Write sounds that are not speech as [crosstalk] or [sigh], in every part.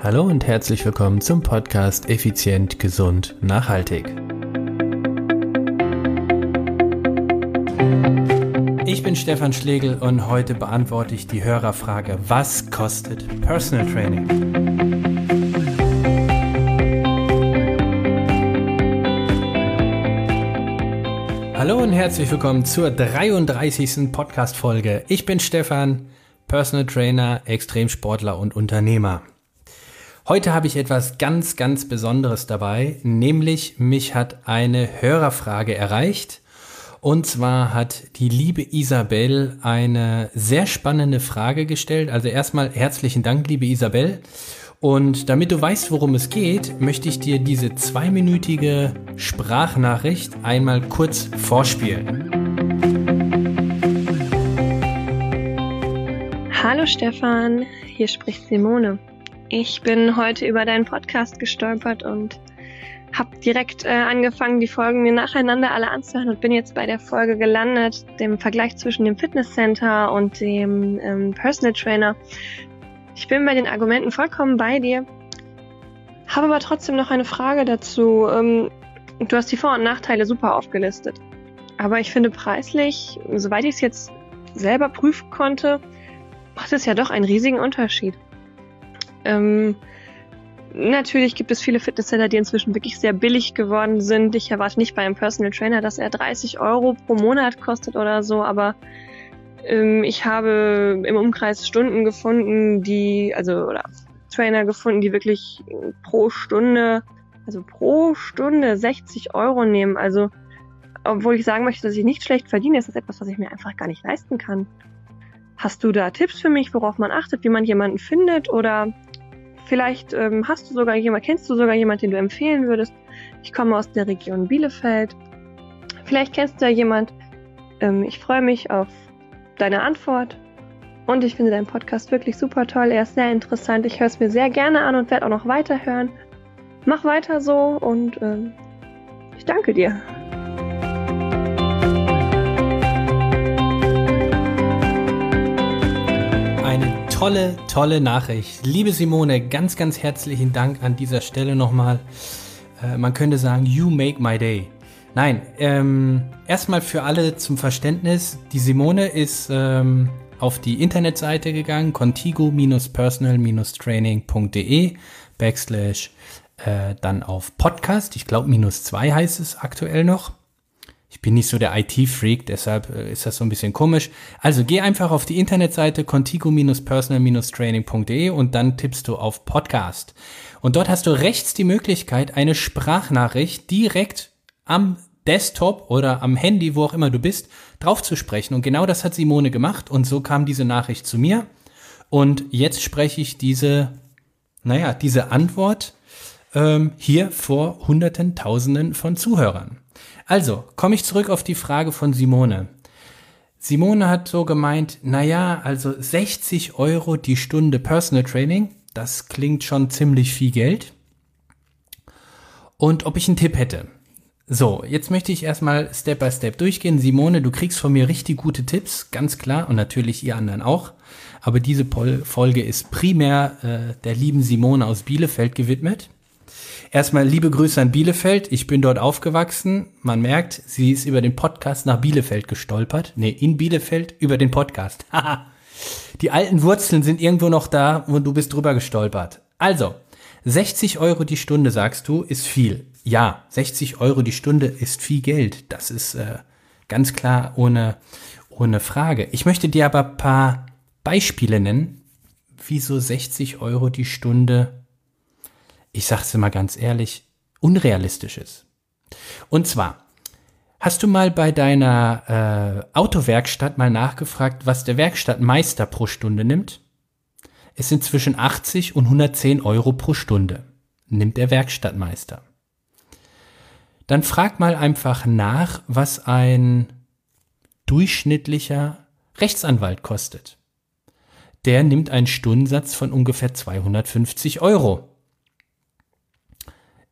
Hallo und herzlich willkommen zum Podcast Effizient, Gesund, Nachhaltig. Ich bin Stefan Schlegel und heute beantworte ich die Hörerfrage, was kostet Personal Training? Hallo und herzlich willkommen zur 33. Podcast-Folge. Ich bin Stefan, Personal Trainer, Extremsportler und Unternehmer. Heute habe ich etwas ganz, ganz Besonderes dabei, nämlich mich hat eine Hörerfrage erreicht. Und zwar hat die liebe Isabel eine sehr spannende Frage gestellt. Also erstmal herzlichen Dank, liebe Isabel. Und damit du weißt, worum es geht, möchte ich dir diese zweiminütige Sprachnachricht einmal kurz vorspielen. Hallo Stefan, hier spricht Simone. Ich bin heute über deinen Podcast gestolpert und habe direkt äh, angefangen, die Folgen mir nacheinander alle anzuhören und bin jetzt bei der Folge gelandet, dem Vergleich zwischen dem Fitnesscenter und dem ähm, Personal Trainer. Ich bin bei den Argumenten vollkommen bei dir, habe aber trotzdem noch eine Frage dazu. Ähm, du hast die Vor- und Nachteile super aufgelistet. Aber ich finde preislich, soweit ich es jetzt selber prüfen konnte, macht es ja doch einen riesigen Unterschied. Ähm, natürlich gibt es viele Fitnesscenter, die inzwischen wirklich sehr billig geworden sind. Ich erwarte nicht bei einem Personal Trainer, dass er 30 Euro pro Monat kostet oder so, aber ähm, ich habe im Umkreis Stunden gefunden, die, also, oder Trainer gefunden, die wirklich pro Stunde, also pro Stunde 60 Euro nehmen. Also, obwohl ich sagen möchte, dass ich nicht schlecht verdiene, ist das etwas, was ich mir einfach gar nicht leisten kann. Hast du da Tipps für mich, worauf man achtet, wie man jemanden findet oder Vielleicht ähm, hast du sogar jemand, kennst du sogar jemanden, den du empfehlen würdest. Ich komme aus der Region Bielefeld. Vielleicht kennst du ja jemand. Ähm, ich freue mich auf deine Antwort. Und ich finde deinen Podcast wirklich super toll. Er ist sehr interessant. Ich höre es mir sehr gerne an und werde auch noch weiterhören. Mach weiter so und ähm, ich danke dir. Tolle, tolle Nachricht. Liebe Simone, ganz, ganz herzlichen Dank an dieser Stelle nochmal. Äh, man könnte sagen, you make my day. Nein, ähm, erstmal für alle zum Verständnis. Die Simone ist ähm, auf die Internetseite gegangen, contigo-personal-training.de backslash äh, dann auf Podcast. Ich glaube, minus zwei heißt es aktuell noch. Ich bin nicht so der IT-Freak, deshalb äh, ist das so ein bisschen komisch. Also geh einfach auf die Internetseite contigo-personal-training.de und dann tippst du auf Podcast. Und dort hast du rechts die Möglichkeit, eine Sprachnachricht direkt am Desktop oder am Handy, wo auch immer du bist, drauf zu sprechen. Und genau das hat Simone gemacht und so kam diese Nachricht zu mir. Und jetzt spreche ich diese, naja, diese Antwort ähm, hier vor Hunderten, Tausenden von Zuhörern. Also, komme ich zurück auf die Frage von Simone. Simone hat so gemeint, naja, also 60 Euro die Stunde Personal Training, das klingt schon ziemlich viel Geld. Und ob ich einen Tipp hätte. So, jetzt möchte ich erstmal Step by Step durchgehen. Simone, du kriegst von mir richtig gute Tipps, ganz klar, und natürlich ihr anderen auch. Aber diese Folge ist primär äh, der lieben Simone aus Bielefeld gewidmet. Erstmal liebe Grüße an Bielefeld. Ich bin dort aufgewachsen. Man merkt, sie ist über den Podcast nach Bielefeld gestolpert. Nee, in Bielefeld über den Podcast. [laughs] Haha. Die alten Wurzeln sind irgendwo noch da und du bist drüber gestolpert. Also, 60 Euro die Stunde, sagst du, ist viel. Ja, 60 Euro die Stunde ist viel Geld. Das ist äh, ganz klar ohne, ohne Frage. Ich möchte dir aber paar Beispiele nennen, wieso 60 Euro die Stunde ich sag's immer ganz ehrlich, unrealistisch ist. Und zwar, hast du mal bei deiner äh, Autowerkstatt mal nachgefragt, was der Werkstattmeister pro Stunde nimmt? Es sind zwischen 80 und 110 Euro pro Stunde, nimmt der Werkstattmeister. Dann frag mal einfach nach, was ein durchschnittlicher Rechtsanwalt kostet. Der nimmt einen Stundensatz von ungefähr 250 Euro.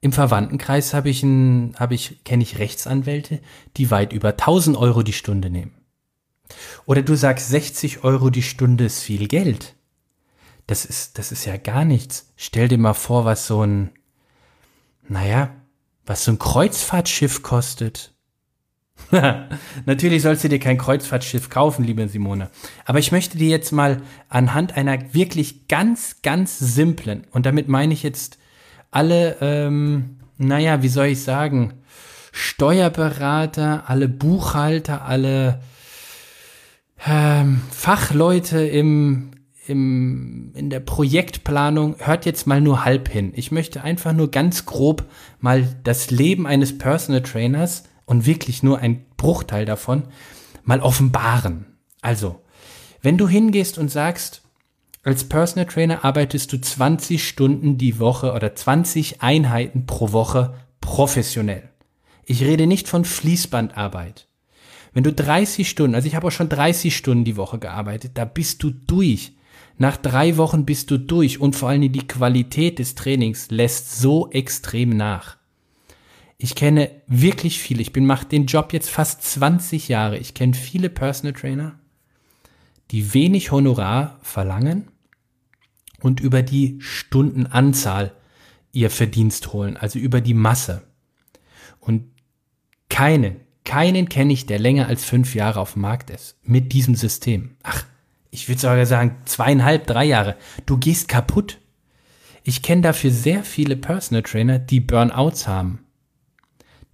Im Verwandtenkreis habe ich, ein, habe ich, kenne ich Rechtsanwälte, die weit über 1000 Euro die Stunde nehmen. Oder du sagst, 60 Euro die Stunde ist viel Geld. Das ist, das ist ja gar nichts. Stell dir mal vor, was so ein, naja, was so ein Kreuzfahrtschiff kostet. [laughs] Natürlich sollst du dir kein Kreuzfahrtschiff kaufen, liebe Simone. Aber ich möchte dir jetzt mal anhand einer wirklich ganz, ganz simplen, und damit meine ich jetzt alle, ähm, naja, wie soll ich sagen, Steuerberater, alle Buchhalter, alle ähm, Fachleute im, im, in der Projektplanung, hört jetzt mal nur halb hin. Ich möchte einfach nur ganz grob mal das Leben eines Personal Trainers und wirklich nur ein Bruchteil davon mal offenbaren. Also, wenn du hingehst und sagst, als Personal Trainer arbeitest du 20 Stunden die Woche oder 20 Einheiten pro Woche professionell. Ich rede nicht von Fließbandarbeit. Wenn du 30 Stunden, also ich habe auch schon 30 Stunden die Woche gearbeitet, da bist du durch. Nach drei Wochen bist du durch und vor allem die Qualität des Trainings lässt so extrem nach. Ich kenne wirklich viele. Ich bin mache den Job jetzt fast 20 Jahre. Ich kenne viele Personal Trainer, die wenig Honorar verlangen und über die Stundenanzahl ihr Verdienst holen, also über die Masse. Und keinen, keinen kenne ich, der länger als fünf Jahre auf dem Markt ist mit diesem System. Ach, ich würde sogar sagen zweieinhalb, drei Jahre. Du gehst kaputt. Ich kenne dafür sehr viele Personal Trainer, die Burnouts haben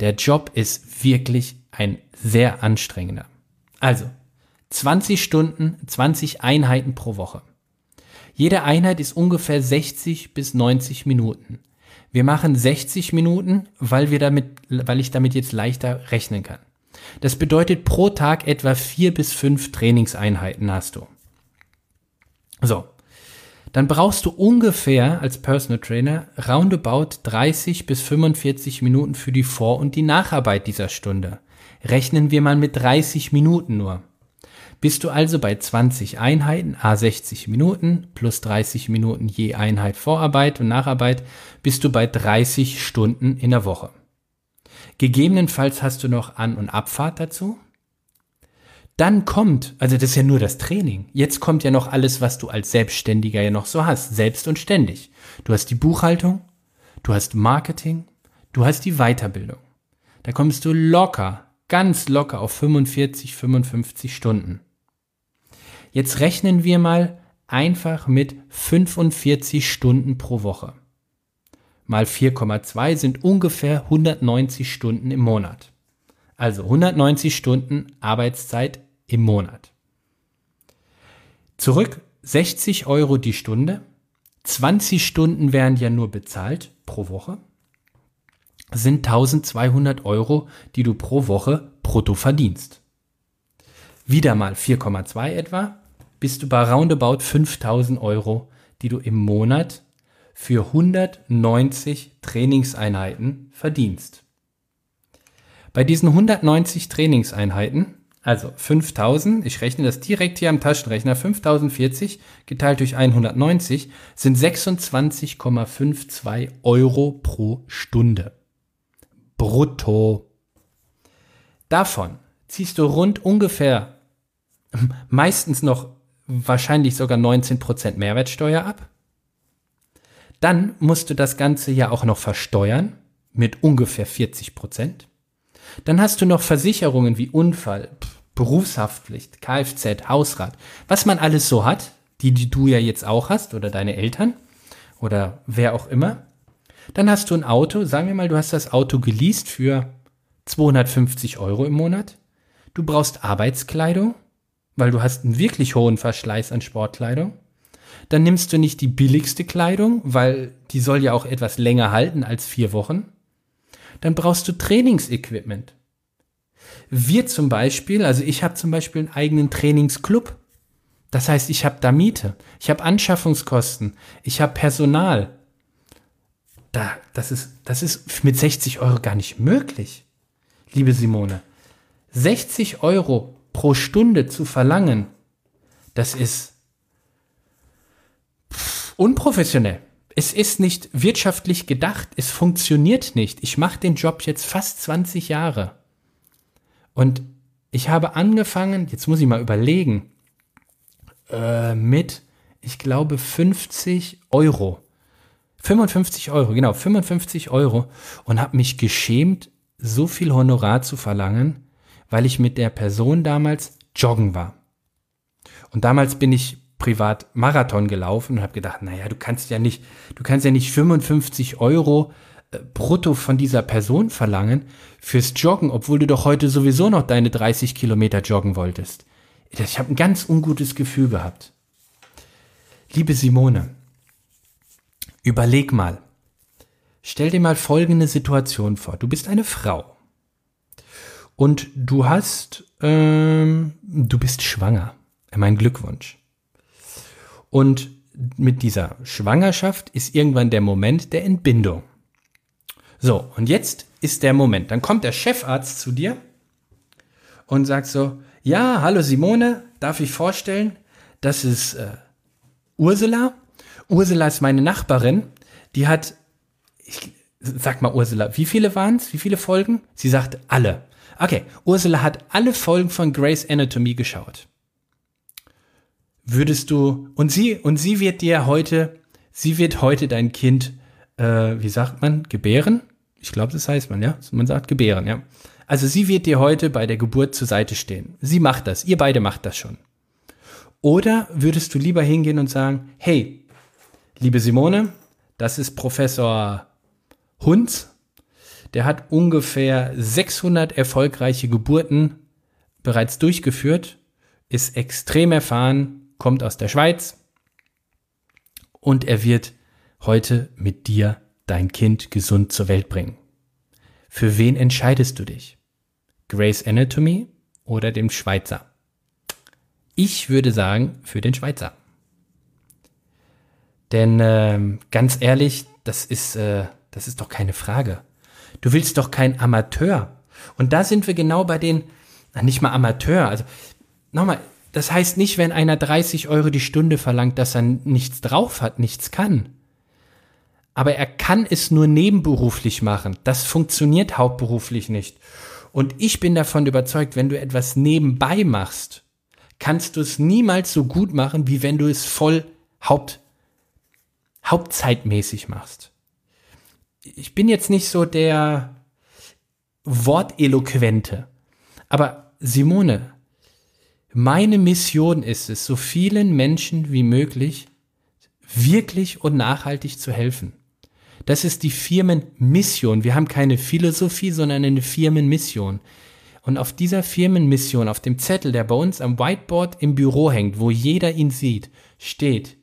der Job ist wirklich ein sehr anstrengender. Also, 20 Stunden, 20 Einheiten pro Woche. Jede Einheit ist ungefähr 60 bis 90 Minuten. Wir machen 60 Minuten, weil wir damit, weil ich damit jetzt leichter rechnen kann. Das bedeutet pro Tag etwa vier bis fünf Trainingseinheiten hast du. So dann brauchst du ungefähr als Personal Trainer roundabout 30 bis 45 Minuten für die Vor- und die Nacharbeit dieser Stunde. Rechnen wir mal mit 30 Minuten nur. Bist du also bei 20 Einheiten, a 60 Minuten plus 30 Minuten je Einheit Vorarbeit und Nacharbeit, bist du bei 30 Stunden in der Woche. Gegebenenfalls hast du noch An- und Abfahrt dazu, dann kommt, also das ist ja nur das Training. Jetzt kommt ja noch alles, was du als Selbstständiger ja noch so hast, selbst und ständig. Du hast die Buchhaltung, du hast Marketing, du hast die Weiterbildung. Da kommst du locker, ganz locker auf 45, 55 Stunden. Jetzt rechnen wir mal einfach mit 45 Stunden pro Woche. Mal 4,2 sind ungefähr 190 Stunden im Monat. Also 190 Stunden Arbeitszeit im Monat. Zurück 60 Euro die Stunde. 20 Stunden wären ja nur bezahlt pro Woche. Sind 1200 Euro, die du pro Woche brutto verdienst. Wieder mal 4,2 etwa, bist du bei roundabout 5000 Euro, die du im Monat für 190 Trainingseinheiten verdienst. Bei diesen 190 Trainingseinheiten, also 5000, ich rechne das direkt hier am Taschenrechner, 5040 geteilt durch 190 sind 26,52 Euro pro Stunde. Brutto. Davon ziehst du rund ungefähr meistens noch wahrscheinlich sogar 19% Mehrwertsteuer ab. Dann musst du das Ganze ja auch noch versteuern mit ungefähr 40 Prozent. Dann hast du noch Versicherungen wie Unfall, Berufshaftpflicht, Kfz, Hausrat, was man alles so hat, die, die du ja jetzt auch hast oder deine Eltern oder wer auch immer. Dann hast du ein Auto, sagen wir mal, du hast das Auto geleast für 250 Euro im Monat. Du brauchst Arbeitskleidung, weil du hast einen wirklich hohen Verschleiß an Sportkleidung. Dann nimmst du nicht die billigste Kleidung, weil die soll ja auch etwas länger halten als vier Wochen dann brauchst du Trainingsequipment. Wir zum Beispiel, also ich habe zum Beispiel einen eigenen Trainingsclub. Das heißt, ich habe da Miete, ich habe Anschaffungskosten, ich habe Personal. Da, das ist, das ist mit 60 Euro gar nicht möglich, liebe Simone. 60 Euro pro Stunde zu verlangen, das ist unprofessionell es ist nicht wirtschaftlich gedacht, es funktioniert nicht. Ich mache den Job jetzt fast 20 Jahre. Und ich habe angefangen, jetzt muss ich mal überlegen, äh, mit ich glaube, 50 Euro. 55 Euro, genau, 55 Euro und habe mich geschämt, so viel Honorar zu verlangen, weil ich mit der Person damals joggen war. Und damals bin ich privat Marathon gelaufen und habe gedacht, naja, du kannst ja nicht, du kannst ja nicht 55 Euro äh, brutto von dieser Person verlangen fürs Joggen, obwohl du doch heute sowieso noch deine 30 Kilometer joggen wolltest. Ich habe ein ganz ungutes Gefühl gehabt. Liebe Simone, überleg mal. Stell dir mal folgende Situation vor. Du bist eine Frau und du hast, ähm, du bist schwanger. Mein Glückwunsch. Und mit dieser Schwangerschaft ist irgendwann der Moment der Entbindung. So, und jetzt ist der Moment. Dann kommt der Chefarzt zu dir und sagt so, ja, hallo Simone, darf ich vorstellen, das ist äh, Ursula. Ursula ist meine Nachbarin. Die hat, ich sag mal Ursula, wie viele waren es? Wie viele Folgen? Sie sagt alle. Okay, Ursula hat alle Folgen von Grace Anatomy geschaut würdest du, und sie, und sie wird dir heute, sie wird heute dein Kind, äh, wie sagt man, gebären? Ich glaube, das heißt man, ja? Man sagt gebären, ja. Also sie wird dir heute bei der Geburt zur Seite stehen. Sie macht das, ihr beide macht das schon. Oder würdest du lieber hingehen und sagen, hey, liebe Simone, das ist Professor Hunz, der hat ungefähr 600 erfolgreiche Geburten bereits durchgeführt, ist extrem erfahren, kommt aus der Schweiz und er wird heute mit dir dein Kind gesund zur Welt bringen. Für wen entscheidest du dich? Grace Anatomy oder dem Schweizer? Ich würde sagen, für den Schweizer. Denn äh, ganz ehrlich, das ist, äh, das ist doch keine Frage. Du willst doch kein Amateur. Und da sind wir genau bei den, na, nicht mal Amateur. Also nochmal, das heißt nicht, wenn einer 30 Euro die Stunde verlangt, dass er nichts drauf hat, nichts kann. Aber er kann es nur nebenberuflich machen. Das funktioniert hauptberuflich nicht. Und ich bin davon überzeugt, wenn du etwas nebenbei machst, kannst du es niemals so gut machen, wie wenn du es voll Haupt, hauptzeitmäßig machst. Ich bin jetzt nicht so der Worteloquente. Aber Simone, meine Mission ist es, so vielen Menschen wie möglich wirklich und nachhaltig zu helfen. Das ist die Firmenmission. Wir haben keine Philosophie, sondern eine Firmenmission. Und auf dieser Firmenmission, auf dem Zettel, der bei uns am Whiteboard im Büro hängt, wo jeder ihn sieht, steht,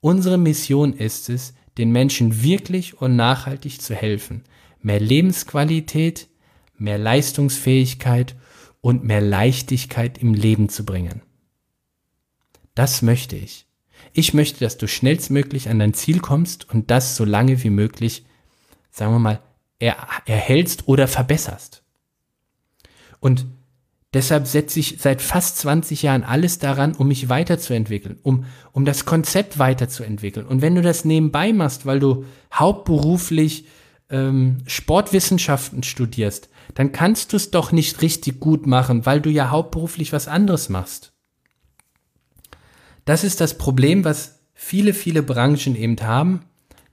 unsere Mission ist es, den Menschen wirklich und nachhaltig zu helfen. Mehr Lebensqualität, mehr Leistungsfähigkeit und mehr Leichtigkeit im Leben zu bringen. Das möchte ich. Ich möchte, dass du schnellstmöglich an dein Ziel kommst und das so lange wie möglich, sagen wir mal, er, erhältst oder verbesserst. Und deshalb setze ich seit fast 20 Jahren alles daran, um mich weiterzuentwickeln, um, um das Konzept weiterzuentwickeln. Und wenn du das nebenbei machst, weil du hauptberuflich ähm, Sportwissenschaften studierst, dann kannst du es doch nicht richtig gut machen, weil du ja hauptberuflich was anderes machst. Das ist das Problem, was viele, viele Branchen eben haben,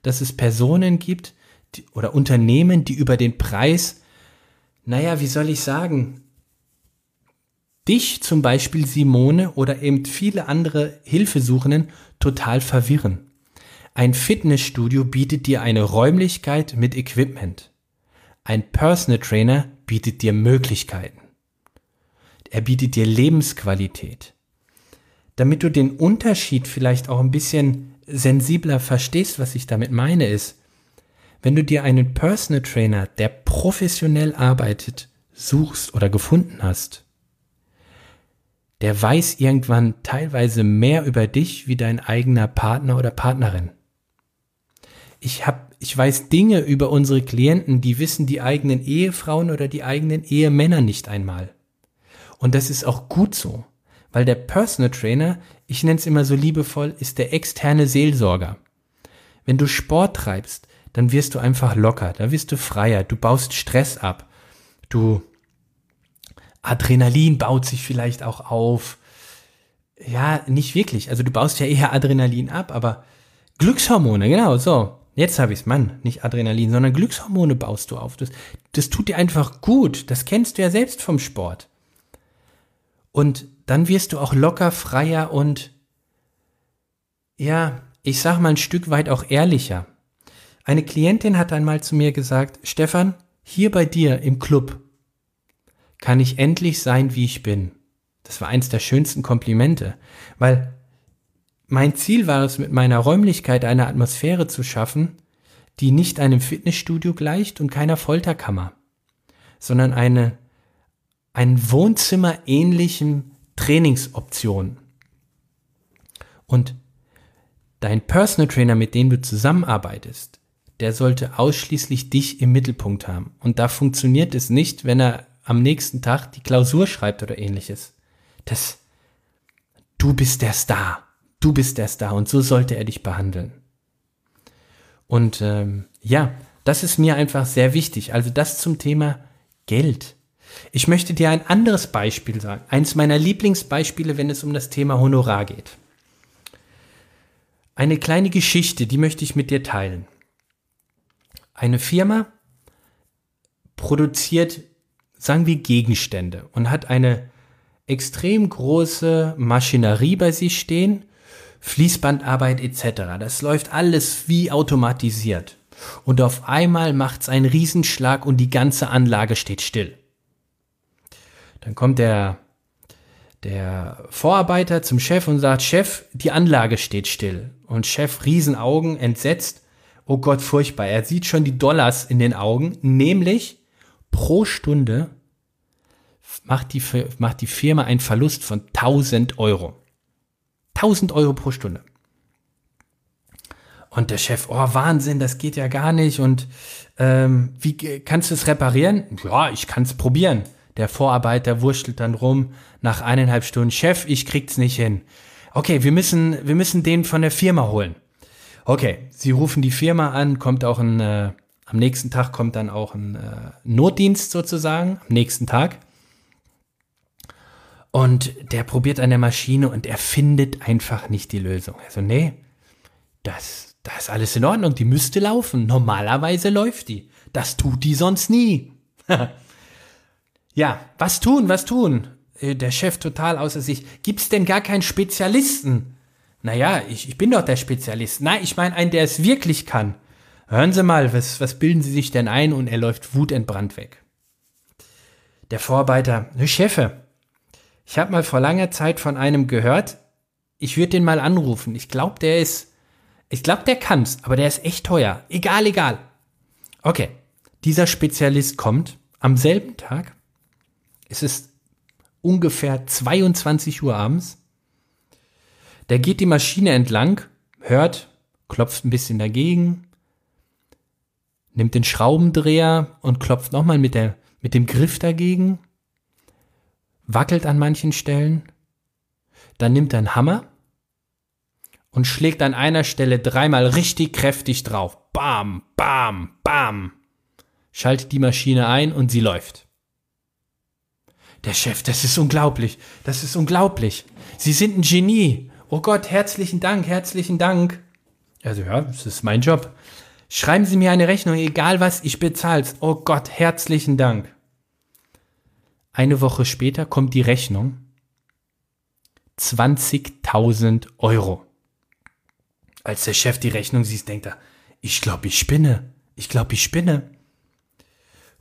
dass es Personen gibt die, oder Unternehmen, die über den Preis, naja, wie soll ich sagen, dich zum Beispiel Simone oder eben viele andere Hilfesuchenden total verwirren. Ein Fitnessstudio bietet dir eine Räumlichkeit mit Equipment. Ein Personal Trainer bietet dir Möglichkeiten. Er bietet dir Lebensqualität. Damit du den Unterschied vielleicht auch ein bisschen sensibler verstehst, was ich damit meine, ist, wenn du dir einen Personal Trainer, der professionell arbeitet, suchst oder gefunden hast, der weiß irgendwann teilweise mehr über dich wie dein eigener Partner oder Partnerin ich habe, ich weiß Dinge über unsere Klienten, die wissen die eigenen Ehefrauen oder die eigenen Ehemänner nicht einmal. Und das ist auch gut so, weil der Personal Trainer, ich nenne es immer so liebevoll, ist der externe Seelsorger. Wenn du Sport treibst, dann wirst du einfach locker, da wirst du freier, du baust Stress ab, du Adrenalin baut sich vielleicht auch auf, ja, nicht wirklich. Also du baust ja eher Adrenalin ab, aber Glückshormone, genau, so. Jetzt habe ich's, Mann, nicht Adrenalin, sondern Glückshormone baust du auf. Das, das tut dir einfach gut. Das kennst du ja selbst vom Sport. Und dann wirst du auch locker, freier und ja, ich sag mal ein Stück weit auch ehrlicher. Eine Klientin hat einmal zu mir gesagt, Stefan, hier bei dir im Club kann ich endlich sein, wie ich bin. Das war eins der schönsten Komplimente, weil mein Ziel war es, mit meiner Räumlichkeit eine Atmosphäre zu schaffen, die nicht einem Fitnessstudio gleicht und keiner Folterkammer, sondern eine, ein Wohnzimmer ähnlichen Trainingsoption. Und dein Personal Trainer, mit dem du zusammenarbeitest, der sollte ausschließlich dich im Mittelpunkt haben. Und da funktioniert es nicht, wenn er am nächsten Tag die Klausur schreibt oder ähnliches. Das, du bist der Star. Du bist der Star und so sollte er dich behandeln. Und ähm, ja, das ist mir einfach sehr wichtig. Also das zum Thema Geld. Ich möchte dir ein anderes Beispiel sagen. Eins meiner Lieblingsbeispiele, wenn es um das Thema Honorar geht. Eine kleine Geschichte, die möchte ich mit dir teilen. Eine Firma produziert, sagen wir, Gegenstände und hat eine extrem große Maschinerie bei sich stehen, Fließbandarbeit etc. Das läuft alles wie automatisiert. Und auf einmal macht's einen Riesenschlag und die ganze Anlage steht still. Dann kommt der, der Vorarbeiter zum Chef und sagt, Chef, die Anlage steht still. Und Chef Riesenaugen entsetzt oh Gott, furchtbar. Er sieht schon die Dollars in den Augen, nämlich pro Stunde macht die, macht die Firma einen Verlust von 1000 Euro. 1000 Euro pro Stunde. Und der Chef, oh Wahnsinn, das geht ja gar nicht. Und ähm, wie kannst du es reparieren? Ja, ich kann es probieren. Der Vorarbeiter wurschtelt dann rum nach eineinhalb Stunden. Chef, ich krieg's nicht hin. Okay, wir müssen, wir müssen den von der Firma holen. Okay, Sie rufen die Firma an, kommt auch ein, äh, am nächsten Tag kommt dann auch ein äh, Notdienst sozusagen, am nächsten Tag. Und der probiert an der Maschine und er findet einfach nicht die Lösung. Also, nee, das, das ist alles in Ordnung, die müsste laufen. Normalerweise läuft die. Das tut die sonst nie. [laughs] ja, was tun, was tun? Äh, der Chef total außer sich. Gibt's denn gar keinen Spezialisten? Naja, ich, ich bin doch der Spezialist. Nein, ich meine einen, der es wirklich kann. Hören Sie mal, was, was bilden Sie sich denn ein? Und er läuft wutentbrannt weg. Der Vorarbeiter, ne Chefe, ich habe mal vor langer Zeit von einem gehört, ich würde den mal anrufen. Ich glaube, der ist, ich glaube, der kann's, aber der ist echt teuer. Egal, egal. Okay, dieser Spezialist kommt am selben Tag. Es ist ungefähr 22 Uhr abends. Der geht die Maschine entlang, hört, klopft ein bisschen dagegen, nimmt den Schraubendreher und klopft nochmal mit, der, mit dem Griff dagegen, wackelt an manchen Stellen, dann nimmt er einen Hammer und schlägt an einer Stelle dreimal richtig kräftig drauf. Bam, bam, bam. Schaltet die Maschine ein und sie läuft. Der Chef, das ist unglaublich, das ist unglaublich. Sie sind ein Genie oh Gott, herzlichen Dank, herzlichen Dank. Also ja, das ist mein Job. Schreiben Sie mir eine Rechnung, egal was, ich bezahl's. Oh Gott, herzlichen Dank. Eine Woche später kommt die Rechnung. 20.000 Euro. Als der Chef die Rechnung sieht, denkt er, ich glaube, ich spinne. Ich glaube, ich spinne.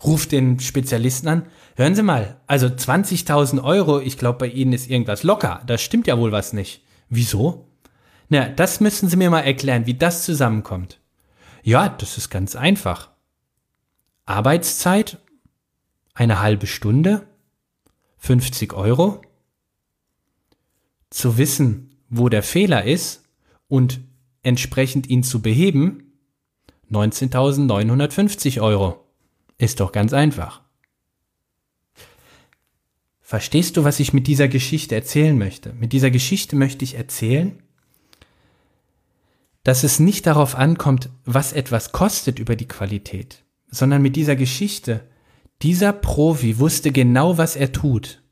Ruft den Spezialisten an. Hören Sie mal, also 20.000 Euro, ich glaube, bei Ihnen ist irgendwas locker. Da stimmt ja wohl was nicht. Wieso? Na, das müssen Sie mir mal erklären, wie das zusammenkommt. Ja, das ist ganz einfach. Arbeitszeit, eine halbe Stunde, 50 Euro. Zu wissen, wo der Fehler ist und entsprechend ihn zu beheben, 19.950 Euro. Ist doch ganz einfach. Verstehst du, was ich mit dieser Geschichte erzählen möchte? Mit dieser Geschichte möchte ich erzählen, dass es nicht darauf ankommt, was etwas kostet über die Qualität, sondern mit dieser Geschichte, dieser Profi wusste genau, was er tut.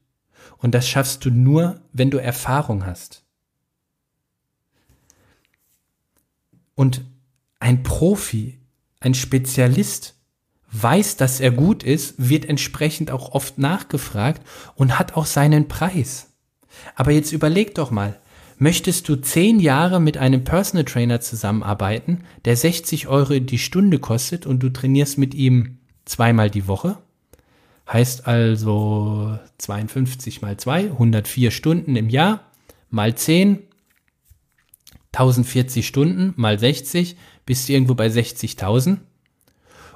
Und das schaffst du nur, wenn du Erfahrung hast. Und ein Profi, ein Spezialist weiß, dass er gut ist, wird entsprechend auch oft nachgefragt und hat auch seinen Preis. Aber jetzt überleg doch mal, möchtest du zehn Jahre mit einem Personal Trainer zusammenarbeiten, der 60 Euro die Stunde kostet und du trainierst mit ihm zweimal die Woche? Heißt also 52 mal 2, 104 Stunden im Jahr, mal 10, 1040 Stunden mal 60, bist du irgendwo bei 60.000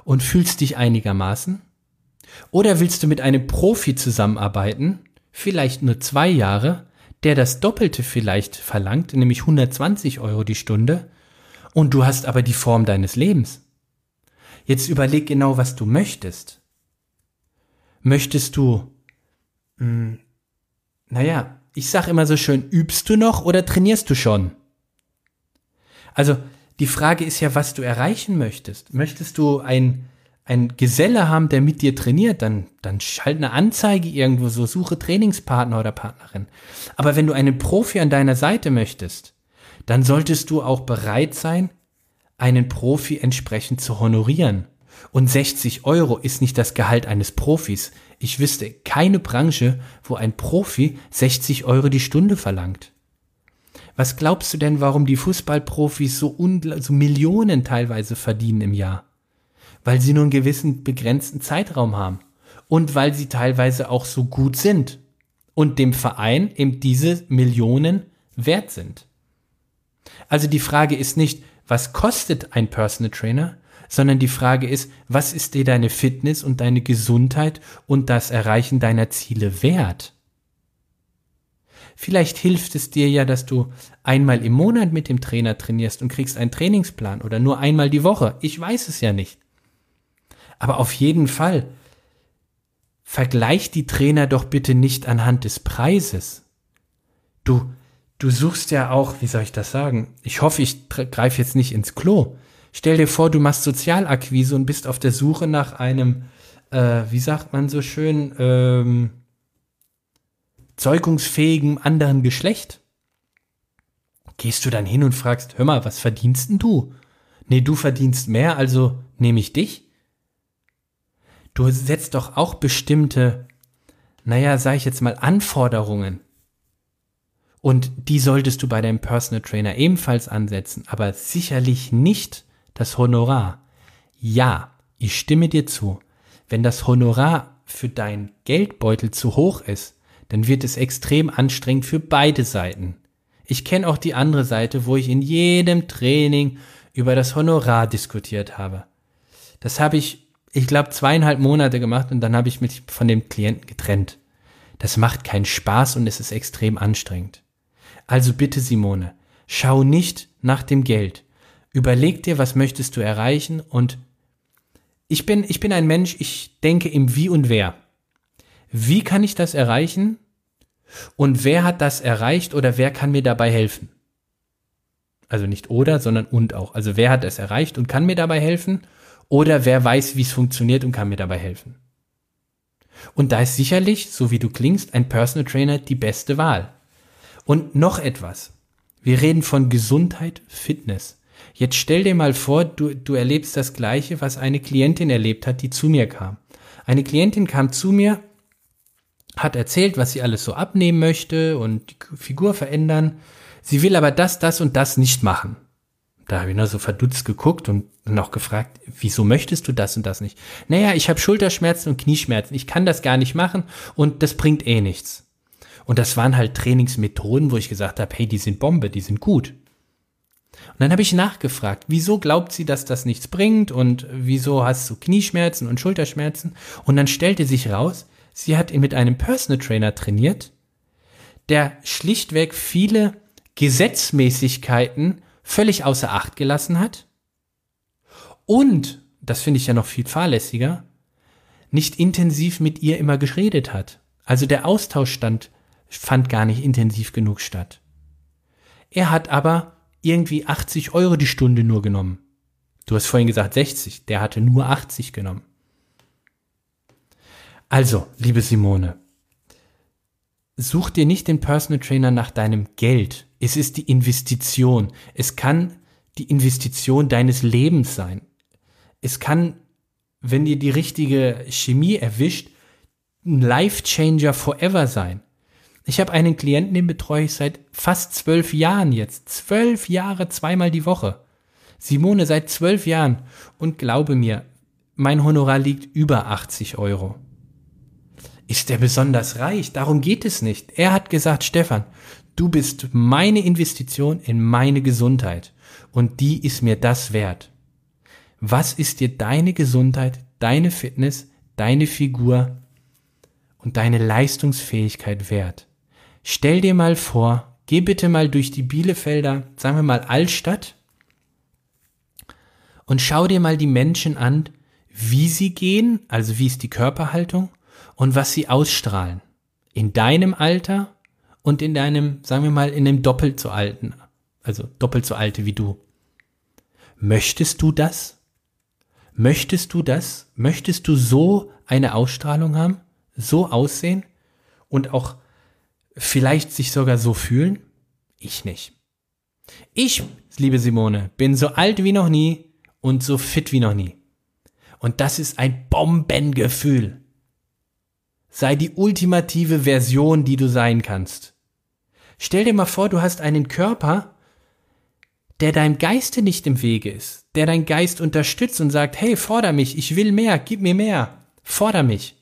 und fühlst dich einigermaßen? Oder willst du mit einem Profi zusammenarbeiten, vielleicht nur zwei Jahre, der das Doppelte vielleicht verlangt, nämlich 120 Euro die Stunde, und du hast aber die Form deines Lebens? Jetzt überleg genau, was du möchtest. Möchtest du, mh, hm, naja, ich sag immer so schön, übst du noch oder trainierst du schon? Also, die Frage ist ja, was du erreichen möchtest. Möchtest du ein, ein Geselle haben, der mit dir trainiert, dann, dann schalt eine Anzeige irgendwo so, suche Trainingspartner oder Partnerin. Aber wenn du einen Profi an deiner Seite möchtest, dann solltest du auch bereit sein, einen Profi entsprechend zu honorieren. Und 60 Euro ist nicht das Gehalt eines Profis. Ich wüsste keine Branche, wo ein Profi 60 Euro die Stunde verlangt. Was glaubst du denn, warum die Fußballprofis so, so Millionen teilweise verdienen im Jahr? Weil sie nur einen gewissen begrenzten Zeitraum haben. Und weil sie teilweise auch so gut sind. Und dem Verein eben diese Millionen wert sind. Also die Frage ist nicht, was kostet ein Personal Trainer, sondern die Frage ist, was ist dir deine Fitness und deine Gesundheit und das Erreichen deiner Ziele wert? Vielleicht hilft es dir ja, dass du einmal im Monat mit dem Trainer trainierst und kriegst einen Trainingsplan oder nur einmal die Woche. Ich weiß es ja nicht. Aber auf jeden Fall, vergleich die Trainer doch bitte nicht anhand des Preises. Du, du suchst ja auch, wie soll ich das sagen? Ich hoffe, ich greife jetzt nicht ins Klo. Stell dir vor, du machst Sozialakquise und bist auf der Suche nach einem, äh, wie sagt man so schön, ähm, zeugungsfähigen anderen Geschlecht. Gehst du dann hin und fragst, hör mal, was verdienst denn du? Nee, du verdienst mehr, also nehme ich dich? Du setzt doch auch bestimmte, naja, sag ich jetzt mal, Anforderungen. Und die solltest du bei deinem Personal Trainer ebenfalls ansetzen, aber sicherlich nicht das Honorar. Ja, ich stimme dir zu. Wenn das Honorar für dein Geldbeutel zu hoch ist, dann wird es extrem anstrengend für beide Seiten. Ich kenne auch die andere Seite, wo ich in jedem Training über das Honorar diskutiert habe. Das habe ich, ich glaube, zweieinhalb Monate gemacht und dann habe ich mich von dem Klienten getrennt. Das macht keinen Spaß und es ist extrem anstrengend. Also bitte, Simone, schau nicht nach dem Geld. Überleg dir, was möchtest du erreichen und ich bin, ich bin ein Mensch, ich denke im Wie und Wer. Wie kann ich das erreichen? Und wer hat das erreicht oder wer kann mir dabei helfen? Also nicht oder, sondern und auch. Also wer hat es erreicht und kann mir dabei helfen? Oder wer weiß, wie es funktioniert und kann mir dabei helfen? Und da ist sicherlich, so wie du klingst, ein Personal Trainer die beste Wahl. Und noch etwas. Wir reden von Gesundheit, Fitness. Jetzt stell dir mal vor, du, du erlebst das Gleiche, was eine Klientin erlebt hat, die zu mir kam. Eine Klientin kam zu mir hat erzählt, was sie alles so abnehmen möchte und die Figur verändern. Sie will aber das, das und das nicht machen. Da habe ich nur so verdutzt geguckt und noch gefragt, wieso möchtest du das und das nicht? Naja, ich habe Schulterschmerzen und Knieschmerzen. Ich kann das gar nicht machen und das bringt eh nichts. Und das waren halt Trainingsmethoden, wo ich gesagt habe, hey, die sind Bombe, die sind gut. Und dann habe ich nachgefragt, wieso glaubt sie, dass das nichts bringt und wieso hast du Knieschmerzen und Schulterschmerzen? Und dann stellte sich raus, Sie hat ihn mit einem Personal Trainer trainiert, der schlichtweg viele Gesetzmäßigkeiten völlig außer Acht gelassen hat und, das finde ich ja noch viel fahrlässiger, nicht intensiv mit ihr immer geredet hat. Also der Austausch stand, fand gar nicht intensiv genug statt. Er hat aber irgendwie 80 Euro die Stunde nur genommen. Du hast vorhin gesagt 60, der hatte nur 80 genommen. Also, liebe Simone, such dir nicht den Personal Trainer nach deinem Geld. Es ist die Investition. Es kann die Investition deines Lebens sein. Es kann, wenn dir die richtige Chemie erwischt, ein Life Changer forever sein. Ich habe einen Klienten, den betreue ich seit fast zwölf Jahren jetzt. Zwölf Jahre, zweimal die Woche. Simone seit zwölf Jahren. Und glaube mir, mein Honorar liegt über 80 Euro. Ist er besonders reich? Darum geht es nicht. Er hat gesagt, Stefan, du bist meine Investition in meine Gesundheit. Und die ist mir das wert. Was ist dir deine Gesundheit, deine Fitness, deine Figur und deine Leistungsfähigkeit wert? Stell dir mal vor, geh bitte mal durch die Bielefelder, sagen wir mal Altstadt, und schau dir mal die Menschen an, wie sie gehen, also wie ist die Körperhaltung und was sie ausstrahlen. In deinem Alter und in deinem, sagen wir mal, in dem doppelt so alten, also doppelt so alte wie du. Möchtest du das? Möchtest du das? Möchtest du so eine Ausstrahlung haben? So aussehen? Und auch vielleicht sich sogar so fühlen? Ich nicht. Ich, liebe Simone, bin so alt wie noch nie und so fit wie noch nie. Und das ist ein Bombengefühl. Sei die ultimative Version, die du sein kannst. Stell dir mal vor, du hast einen Körper, der deinem Geiste nicht im Wege ist, der dein Geist unterstützt und sagt, hey, forder mich, ich will mehr, gib mir mehr, forder mich.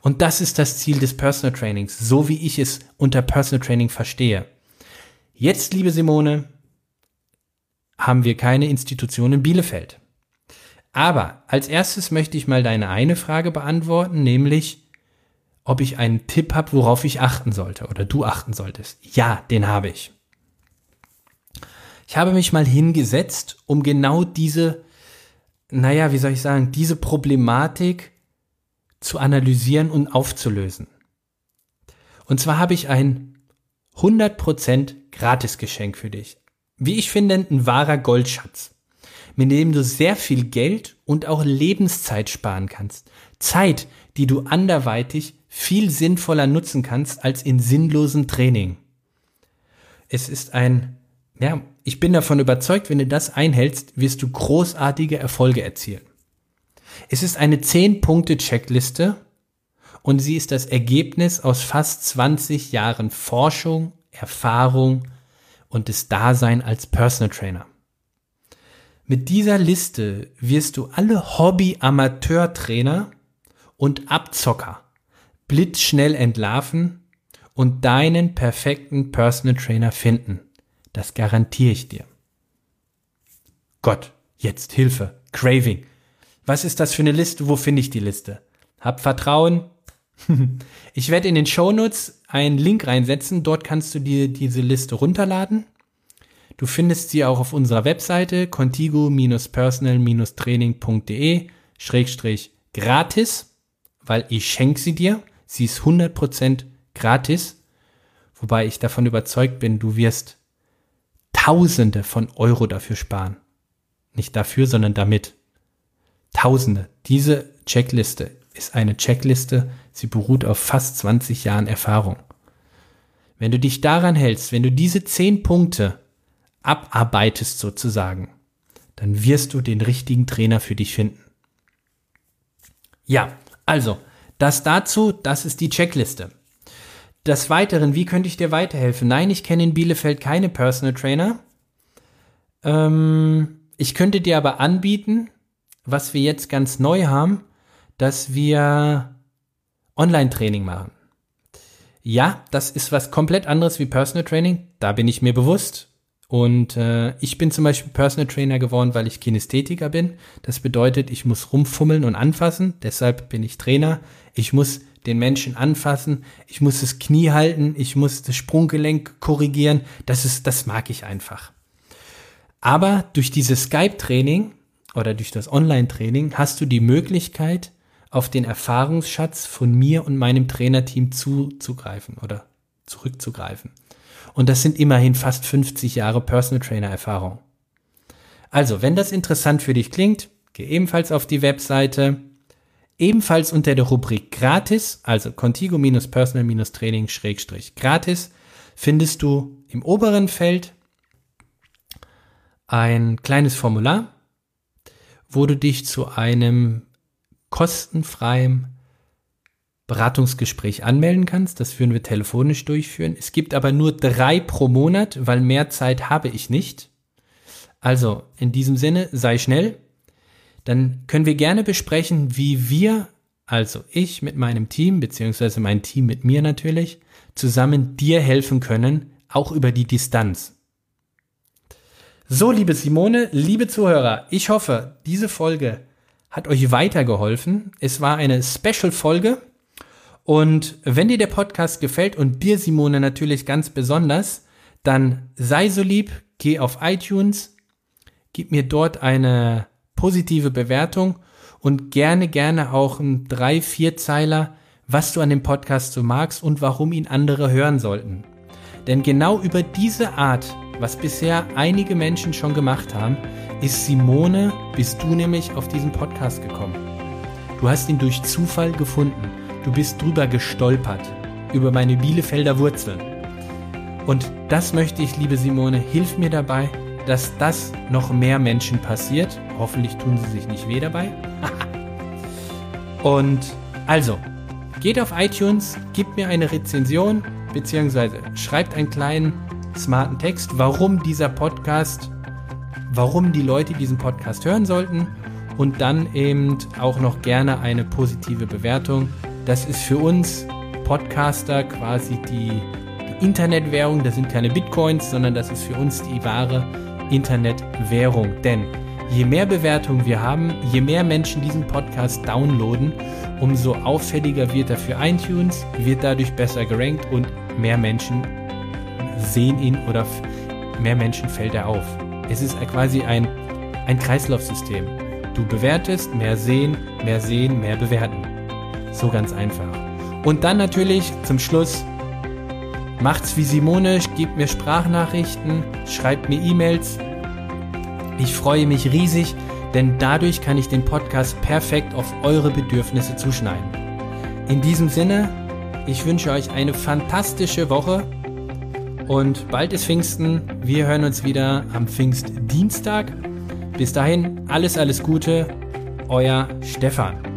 Und das ist das Ziel des Personal Trainings, so wie ich es unter Personal Training verstehe. Jetzt, liebe Simone, haben wir keine Institution in Bielefeld. Aber als erstes möchte ich mal deine eine Frage beantworten, nämlich, ob ich einen Tipp habe, worauf ich achten sollte oder du achten solltest. Ja, den habe ich. Ich habe mich mal hingesetzt, um genau diese, naja, wie soll ich sagen, diese Problematik zu analysieren und aufzulösen. Und zwar habe ich ein 100% Gratisgeschenk für dich. Wie ich finde, ein wahrer Goldschatz, mit dem du sehr viel Geld und auch Lebenszeit sparen kannst. Zeit, die du anderweitig viel sinnvoller nutzen kannst als in sinnlosem Training. Es ist ein, ja, ich bin davon überzeugt, wenn du das einhältst, wirst du großartige Erfolge erzielen. Es ist eine 10-Punkte-Checkliste und sie ist das Ergebnis aus fast 20 Jahren Forschung, Erfahrung und des Dasein als Personal Trainer. Mit dieser Liste wirst du alle Hobby-Amateur-Trainer und Abzocker blitzschnell entlarven und deinen perfekten Personal Trainer finden. Das garantiere ich dir. Gott, jetzt Hilfe, Craving. Was ist das für eine Liste? Wo finde ich die Liste? Hab Vertrauen. [laughs] ich werde in den Shownotes einen Link reinsetzen. Dort kannst du dir diese Liste runterladen. Du findest sie auch auf unserer Webseite contigo-personal-training.de schrägstrich gratis, weil ich schenke sie dir. Sie ist 100% gratis, wobei ich davon überzeugt bin, du wirst Tausende von Euro dafür sparen. Nicht dafür, sondern damit. Tausende. Diese Checkliste ist eine Checkliste, sie beruht auf fast 20 Jahren Erfahrung. Wenn du dich daran hältst, wenn du diese 10 Punkte abarbeitest sozusagen, dann wirst du den richtigen Trainer für dich finden. Ja, also, das dazu, das ist die Checkliste. Des Weiteren, wie könnte ich dir weiterhelfen? Nein, ich kenne in Bielefeld keine Personal Trainer. Ähm, ich könnte dir aber anbieten, was wir jetzt ganz neu haben, dass wir Online-Training machen. Ja, das ist was komplett anderes wie Personal Training, da bin ich mir bewusst. Und äh, ich bin zum Beispiel Personal Trainer geworden, weil ich Kinästhetiker bin. Das bedeutet, ich muss rumfummeln und anfassen. Deshalb bin ich Trainer. Ich muss den Menschen anfassen. Ich muss das Knie halten. Ich muss das Sprunggelenk korrigieren. Das ist, das mag ich einfach. Aber durch dieses Skype-Training oder durch das Online-Training hast du die Möglichkeit, auf den Erfahrungsschatz von mir und meinem Trainerteam zuzugreifen oder zurückzugreifen. Und das sind immerhin fast 50 Jahre Personal Trainer Erfahrung. Also, wenn das interessant für dich klingt, geh ebenfalls auf die Webseite. ebenfalls unter der Rubrik gratis, also Contigo-Personal-Training gratis, findest du im oberen Feld ein kleines Formular, wo du dich zu einem kostenfreien Beratungsgespräch anmelden kannst. Das führen wir telefonisch durchführen. Es gibt aber nur drei pro Monat, weil mehr Zeit habe ich nicht. Also in diesem Sinne, sei schnell. Dann können wir gerne besprechen, wie wir, also ich mit meinem Team, beziehungsweise mein Team mit mir natürlich, zusammen dir helfen können, auch über die Distanz. So, liebe Simone, liebe Zuhörer, ich hoffe, diese Folge hat euch weitergeholfen. Es war eine Special-Folge. Und wenn dir der Podcast gefällt und dir, Simone, natürlich ganz besonders, dann sei so lieb, geh auf iTunes, gib mir dort eine positive Bewertung und gerne, gerne auch ein drei, vier Zeiler, was du an dem Podcast so magst und warum ihn andere hören sollten. Denn genau über diese Art, was bisher einige Menschen schon gemacht haben, ist Simone, bist du nämlich auf diesen Podcast gekommen. Du hast ihn durch Zufall gefunden. Du bist drüber gestolpert. Über meine Bielefelder Wurzeln. Und das möchte ich, liebe Simone, hilf mir dabei, dass das noch mehr Menschen passiert. Hoffentlich tun sie sich nicht weh dabei. [laughs] Und also, geht auf iTunes, gebt mir eine Rezension, beziehungsweise schreibt einen kleinen smarten Text, warum dieser Podcast, warum die Leute diesen Podcast hören sollten und dann eben auch noch gerne eine positive Bewertung. Das ist für uns Podcaster quasi die, die Internetwährung. Das sind keine Bitcoins, sondern das ist für uns die wahre Internetwährung. Denn je mehr Bewertungen wir haben, je mehr Menschen diesen Podcast downloaden, umso auffälliger wird er für iTunes, wird dadurch besser gerankt und mehr Menschen sehen ihn oder mehr Menschen fällt er auf. Es ist quasi ein, ein Kreislaufsystem. Du bewertest, mehr sehen, mehr sehen, mehr bewerten. So ganz einfach. Und dann natürlich zum Schluss, macht's wie Simone, gebt mir Sprachnachrichten, schreibt mir E-Mails. Ich freue mich riesig, denn dadurch kann ich den Podcast perfekt auf eure Bedürfnisse zuschneiden. In diesem Sinne, ich wünsche euch eine fantastische Woche und bald ist Pfingsten. Wir hören uns wieder am Pfingstdienstag. Bis dahin, alles, alles Gute. Euer Stefan.